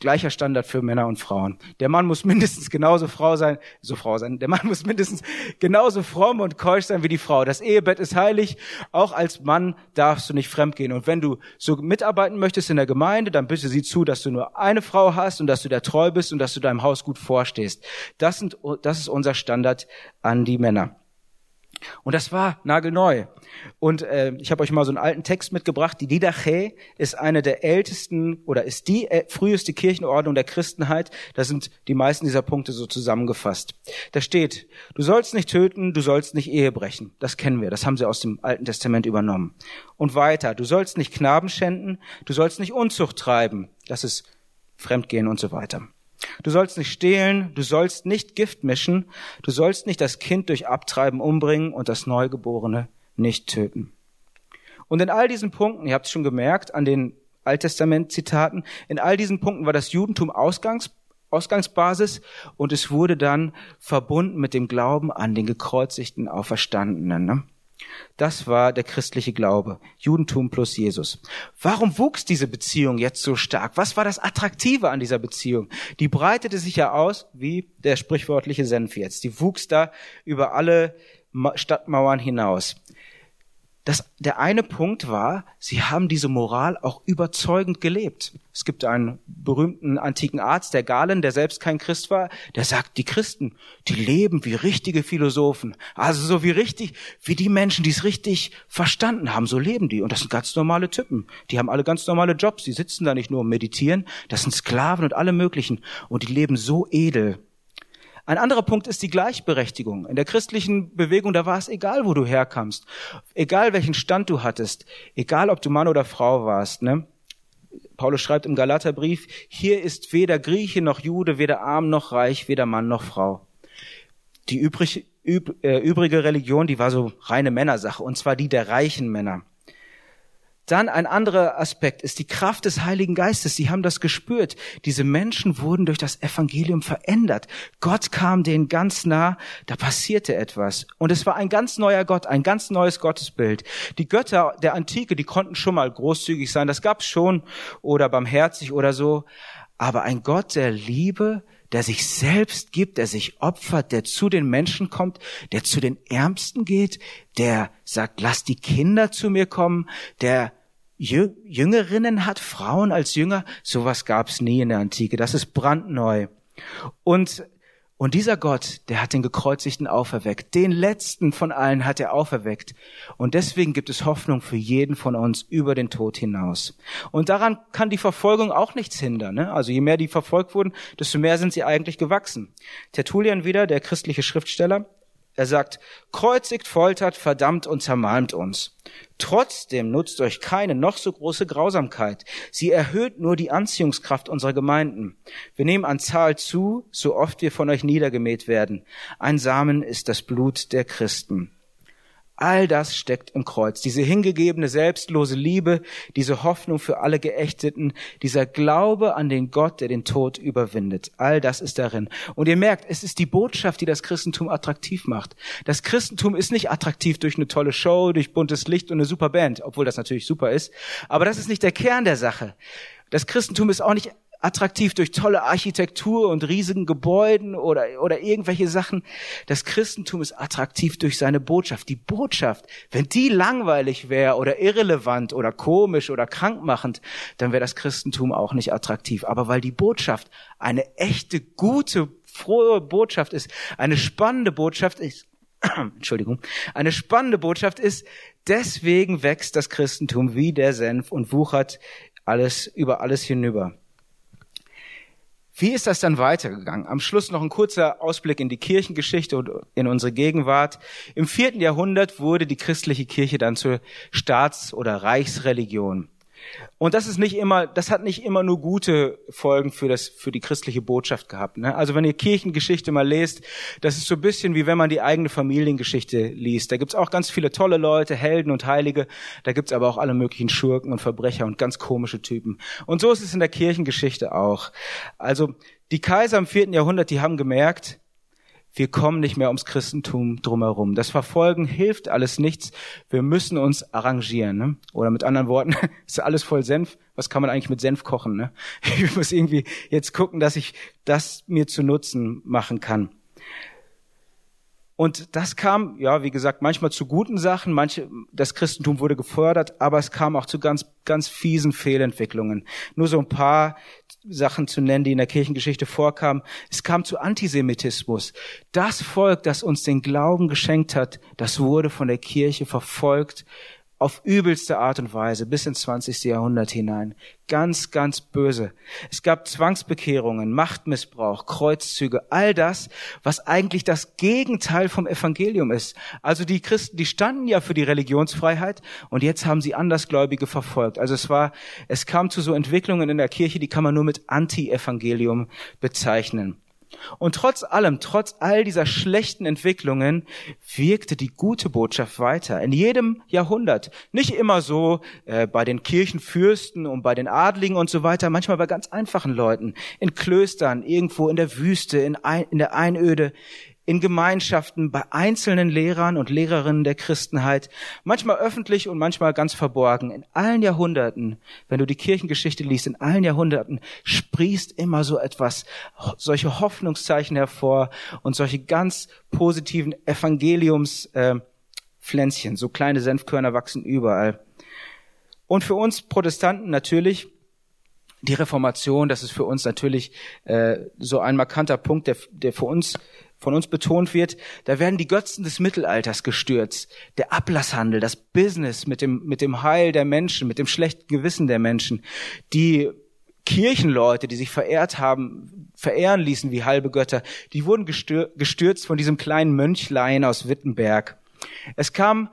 [SPEAKER 1] gleicher Standard für Männer und Frauen. Der Mann muss mindestens genauso Frau sein, so Frau sein. Der Mann muss mindestens genauso fromm und keusch sein wie die Frau. Das Ehebett ist heilig. Auch als Mann darfst du nicht fremdgehen. Und wenn du so mitarbeiten möchtest in der Gemeinde, dann bitte sieh zu, dass du nur eine Frau hast und dass du der treu bist und dass du deinem Haus gut vorstehst. Das sind, das ist unser Standard an die Männer. Und das war nagelneu. Und äh, ich habe euch mal so einen alten Text mitgebracht. Die Didache ist eine der ältesten oder ist die äh, früheste Kirchenordnung der Christenheit. Da sind die meisten dieser Punkte so zusammengefasst. Da steht, du sollst nicht töten, du sollst nicht Ehe brechen. Das kennen wir, das haben sie aus dem Alten Testament übernommen. Und weiter, du sollst nicht Knaben schänden, du sollst nicht Unzucht treiben. Das ist Fremdgehen und so weiter. Du sollst nicht stehlen, du sollst nicht Gift mischen, du sollst nicht das Kind durch Abtreiben umbringen und das Neugeborene nicht töten. Und in all diesen Punkten, ihr habt es schon gemerkt, an den Alttestament-Zitaten, in all diesen Punkten war das Judentum Ausgangs, Ausgangsbasis und es wurde dann verbunden mit dem Glauben an den gekreuzigten Auferstandenen. Ne? Das war der christliche Glaube. Judentum plus Jesus. Warum wuchs diese Beziehung jetzt so stark? Was war das Attraktive an dieser Beziehung? Die breitete sich ja aus wie der sprichwörtliche Senf jetzt. Die wuchs da über alle Stadtmauern hinaus. Das, der eine Punkt war, sie haben diese Moral auch überzeugend gelebt. Es gibt einen berühmten antiken Arzt, der Galen, der selbst kein Christ war, der sagt, die Christen, die leben wie richtige Philosophen. Also so wie richtig, wie die Menschen, die es richtig verstanden haben, so leben die. Und das sind ganz normale Typen. Die haben alle ganz normale Jobs. Die sitzen da nicht nur und meditieren. Das sind Sklaven und alle möglichen. Und die leben so edel. Ein anderer Punkt ist die Gleichberechtigung. In der christlichen Bewegung, da war es egal, wo du herkamst, egal welchen Stand du hattest, egal ob du Mann oder Frau warst. Ne? Paulus schreibt im Galaterbrief, hier ist weder Grieche noch Jude, weder arm noch reich, weder Mann noch Frau. Die übrig, üb, äh, übrige Religion, die war so reine Männersache, und zwar die der reichen Männer. Dann ein anderer Aspekt ist die Kraft des Heiligen Geistes. Sie haben das gespürt. Diese Menschen wurden durch das Evangelium verändert. Gott kam denen ganz nah. Da passierte etwas. Und es war ein ganz neuer Gott, ein ganz neues Gottesbild. Die Götter der Antike, die konnten schon mal großzügig sein. Das gab's schon. Oder barmherzig oder so. Aber ein Gott der Liebe, der sich selbst gibt, der sich opfert, der zu den Menschen kommt, der zu den Ärmsten geht, der sagt, lass die Kinder zu mir kommen, der Jüngerinnen hat, Frauen als Jünger, sowas gab es nie in der Antike. Das ist brandneu. Und, und dieser Gott, der hat den Gekreuzigten auferweckt. Den letzten von allen hat er auferweckt. Und deswegen gibt es Hoffnung für jeden von uns über den Tod hinaus. Und daran kann die Verfolgung auch nichts hindern. Ne? Also je mehr die verfolgt wurden, desto mehr sind sie eigentlich gewachsen. Tertullian wieder, der christliche Schriftsteller, er sagt, kreuzigt, foltert, verdammt und zermalmt uns. Trotzdem nutzt euch keine noch so große Grausamkeit. Sie erhöht nur die Anziehungskraft unserer Gemeinden. Wir nehmen an Zahl zu, so oft wir von euch niedergemäht werden. Ein Samen ist das Blut der Christen. All das steckt im Kreuz. Diese hingegebene, selbstlose Liebe, diese Hoffnung für alle Geächteten, dieser Glaube an den Gott, der den Tod überwindet. All das ist darin. Und ihr merkt, es ist die Botschaft, die das Christentum attraktiv macht. Das Christentum ist nicht attraktiv durch eine tolle Show, durch buntes Licht und eine super Band, obwohl das natürlich super ist. Aber das ist nicht der Kern der Sache. Das Christentum ist auch nicht attraktiv durch tolle Architektur und riesigen Gebäuden oder, oder irgendwelche Sachen. Das Christentum ist attraktiv durch seine Botschaft. Die Botschaft, wenn die langweilig wäre oder irrelevant oder komisch oder krankmachend, dann wäre das Christentum auch nicht attraktiv. Aber weil die Botschaft eine echte, gute, frohe Botschaft ist, eine spannende Botschaft ist, Entschuldigung, eine spannende Botschaft ist, deswegen wächst das Christentum wie der Senf und wuchert alles über alles hinüber. Wie ist das dann weitergegangen? Am Schluss noch ein kurzer Ausblick in die Kirchengeschichte und in unsere Gegenwart. Im vierten Jahrhundert wurde die christliche Kirche dann zur Staats- oder Reichsreligion. Und das ist nicht immer, das hat nicht immer nur gute Folgen für das, für die christliche Botschaft gehabt. Ne? Also wenn ihr Kirchengeschichte mal lest, das ist so ein bisschen wie wenn man die eigene Familiengeschichte liest. Da gibt's auch ganz viele tolle Leute, Helden und Heilige. Da gibt's aber auch alle möglichen Schurken und Verbrecher und ganz komische Typen. Und so ist es in der Kirchengeschichte auch. Also die Kaiser im vierten Jahrhundert, die haben gemerkt, wir kommen nicht mehr ums Christentum drumherum. Das Verfolgen hilft alles nichts. Wir müssen uns arrangieren. Ne? Oder mit anderen Worten, ist alles voll Senf. Was kann man eigentlich mit Senf kochen? Ne? Ich muss irgendwie jetzt gucken, dass ich das mir zu Nutzen machen kann. Und das kam, ja, wie gesagt, manchmal zu guten Sachen, manche, das Christentum wurde gefördert, aber es kam auch zu ganz, ganz fiesen Fehlentwicklungen. Nur so ein paar Sachen zu nennen, die in der Kirchengeschichte vorkamen. Es kam zu Antisemitismus. Das Volk, das uns den Glauben geschenkt hat, das wurde von der Kirche verfolgt, auf übelste Art und Weise bis ins 20. Jahrhundert hinein. Ganz, ganz böse. Es gab Zwangsbekehrungen, Machtmissbrauch, Kreuzzüge, all das, was eigentlich das Gegenteil vom Evangelium ist. Also die Christen, die standen ja für die Religionsfreiheit und jetzt haben sie Andersgläubige verfolgt. Also es war, es kam zu so Entwicklungen in der Kirche, die kann man nur mit Anti-Evangelium bezeichnen. Und trotz allem, trotz all dieser schlechten Entwicklungen, wirkte die gute Botschaft weiter. In jedem Jahrhundert. Nicht immer so äh, bei den Kirchenfürsten und bei den Adligen und so weiter, manchmal bei ganz einfachen Leuten. In Klöstern, irgendwo in der Wüste, in, ein, in der Einöde, in Gemeinschaften, bei einzelnen Lehrern und Lehrerinnen der Christenheit, manchmal öffentlich und manchmal ganz verborgen. In allen Jahrhunderten, wenn du die Kirchengeschichte liest, in allen Jahrhunderten sprießt immer so etwas, solche Hoffnungszeichen hervor und solche ganz positiven Evangeliumspflänzchen, äh, so kleine Senfkörner wachsen überall. Und für uns Protestanten natürlich die Reformation, das ist für uns natürlich äh, so ein markanter Punkt, der, der für uns von uns betont wird, da werden die Götzen des Mittelalters gestürzt. Der Ablasshandel, das Business mit dem, mit dem Heil der Menschen, mit dem schlechten Gewissen der Menschen. Die Kirchenleute, die sich verehrt haben, verehren ließen wie halbe Götter, die wurden gestürzt von diesem kleinen Mönchlein aus Wittenberg. Es kam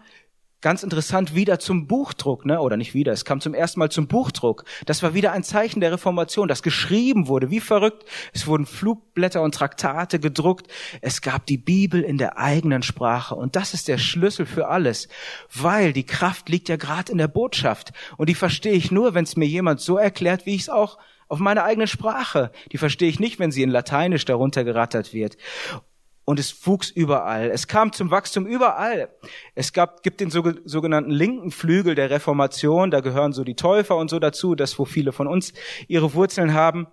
[SPEAKER 1] ganz interessant wieder zum Buchdruck, ne? oder nicht wieder, es kam zum ersten Mal zum Buchdruck. Das war wieder ein Zeichen der Reformation, das geschrieben wurde, wie verrückt. Es wurden Flugblätter und Traktate gedruckt. Es gab die Bibel in der eigenen Sprache. Und das ist der Schlüssel für alles, weil die Kraft liegt ja gerade in der Botschaft. Und die verstehe ich nur, wenn es mir jemand so erklärt, wie ich es auch auf meiner eigenen Sprache. Die verstehe ich nicht, wenn sie in Lateinisch darunter gerattert wird und es wuchs überall. Es kam zum Wachstum überall. Es gab, gibt den sogenannten linken Flügel der Reformation, da gehören so die Täufer und so dazu, das wo viele von uns ihre Wurzeln haben.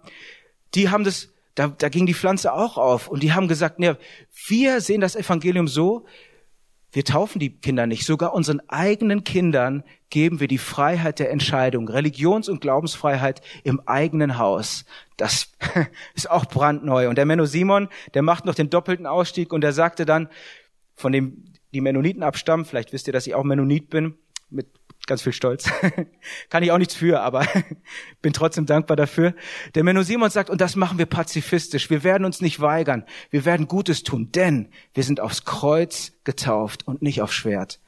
[SPEAKER 1] Die haben das, da, da ging die Pflanze auch auf und die haben gesagt, ne, wir sehen das Evangelium so, wir taufen die Kinder nicht. Sogar unseren eigenen Kindern geben wir die Freiheit der Entscheidung. Religions- und Glaubensfreiheit im eigenen Haus. Das ist auch brandneu. Und der Menno Simon, der macht noch den doppelten Ausstieg und der sagte dann, von dem die Mennoniten abstammen, vielleicht wisst ihr, dass ich auch Mennonit bin, mit ganz viel Stolz. Kann ich auch nichts für, aber bin trotzdem dankbar dafür. Der Menno Simon sagt, und das machen wir pazifistisch. Wir werden uns nicht weigern. Wir werden Gutes tun, denn wir sind aufs Kreuz getauft und nicht aufs Schwert.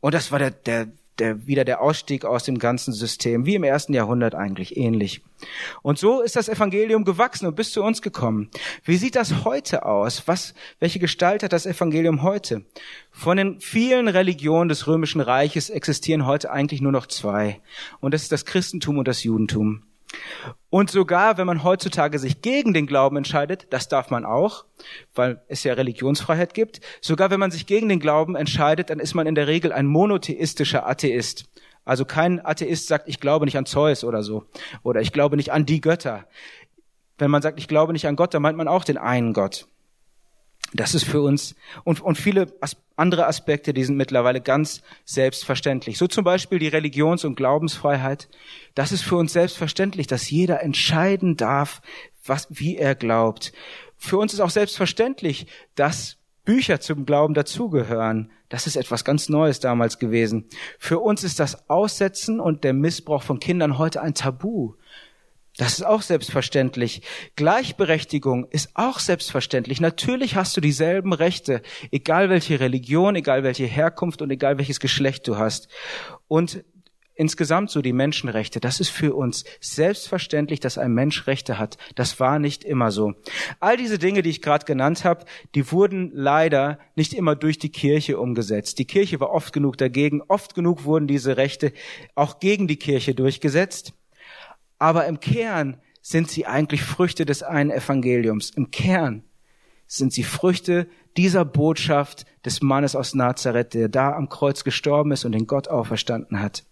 [SPEAKER 1] Und das war der, der, der, wieder der Ausstieg aus dem ganzen System, wie im ersten Jahrhundert eigentlich ähnlich. Und so ist das Evangelium gewachsen und bis zu uns gekommen. Wie sieht das heute aus? Was, welche Gestalt hat das Evangelium heute? Von den vielen Religionen des Römischen Reiches existieren heute eigentlich nur noch zwei. Und das ist das Christentum und das Judentum. Und sogar, wenn man heutzutage sich gegen den Glauben entscheidet, das darf man auch, weil es ja Religionsfreiheit gibt, sogar wenn man sich gegen den Glauben entscheidet, dann ist man in der Regel ein monotheistischer Atheist. Also kein Atheist sagt, ich glaube nicht an Zeus oder so, oder ich glaube nicht an die Götter. Wenn man sagt, ich glaube nicht an Gott, dann meint man auch den einen Gott. Das ist für uns und, und viele andere Aspekte, die sind mittlerweile ganz selbstverständlich. So zum Beispiel die Religions- und Glaubensfreiheit. Das ist für uns selbstverständlich, dass jeder entscheiden darf, was, wie er glaubt. Für uns ist auch selbstverständlich, dass Bücher zum Glauben dazugehören. Das ist etwas ganz Neues damals gewesen. Für uns ist das Aussetzen und der Missbrauch von Kindern heute ein Tabu. Das ist auch selbstverständlich. Gleichberechtigung ist auch selbstverständlich. Natürlich hast du dieselben Rechte, egal welche Religion, egal welche Herkunft und egal welches Geschlecht du hast. Und insgesamt so die Menschenrechte, das ist für uns selbstverständlich, dass ein Mensch Rechte hat. Das war nicht immer so. All diese Dinge, die ich gerade genannt habe, die wurden leider nicht immer durch die Kirche umgesetzt. Die Kirche war oft genug dagegen. Oft genug wurden diese Rechte auch gegen die Kirche durchgesetzt aber im Kern sind sie eigentlich Früchte des einen Evangeliums. Im Kern sind sie Früchte dieser Botschaft des Mannes aus Nazareth, der da am Kreuz gestorben ist und den Gott auferstanden hat.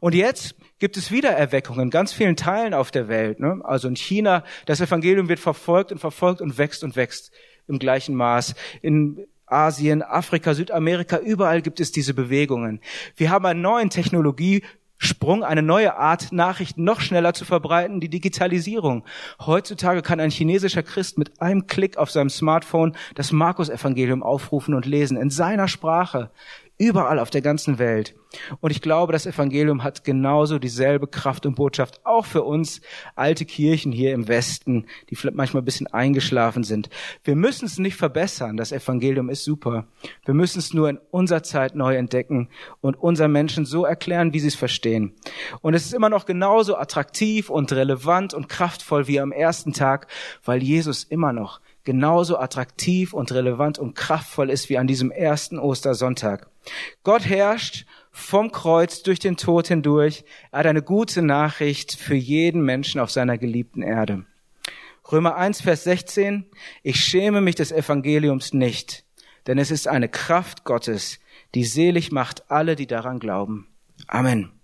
[SPEAKER 1] Und jetzt gibt es wieder Erweckungen in ganz vielen Teilen auf der Welt. Ne? Also in China, das Evangelium wird verfolgt und verfolgt und wächst und wächst im gleichen Maß. In Asien, Afrika, Südamerika, überall gibt es diese Bewegungen. Wir haben einen neuen Technologie, Sprung, eine neue Art, Nachrichten noch schneller zu verbreiten, die Digitalisierung. Heutzutage kann ein chinesischer Christ mit einem Klick auf seinem Smartphone das Markus-Evangelium aufrufen und lesen, in seiner Sprache, überall auf der ganzen Welt. Und ich glaube, das Evangelium hat genauso dieselbe Kraft und Botschaft, auch für uns alte Kirchen hier im Westen, die vielleicht manchmal ein bisschen eingeschlafen sind. Wir müssen es nicht verbessern, das Evangelium ist super. Wir müssen es nur in unserer Zeit neu entdecken und unseren Menschen so erklären, wie sie es verstehen. Und es ist immer noch genauso attraktiv und relevant und kraftvoll wie am ersten Tag, weil Jesus immer noch genauso attraktiv und relevant und kraftvoll ist wie an diesem ersten Ostersonntag. Gott herrscht vom Kreuz durch den Tod hindurch. Er hat eine gute Nachricht für jeden Menschen auf seiner geliebten Erde. Römer 1, Vers 16. Ich schäme mich des Evangeliums nicht, denn es ist eine Kraft Gottes, die selig macht alle, die daran glauben. Amen.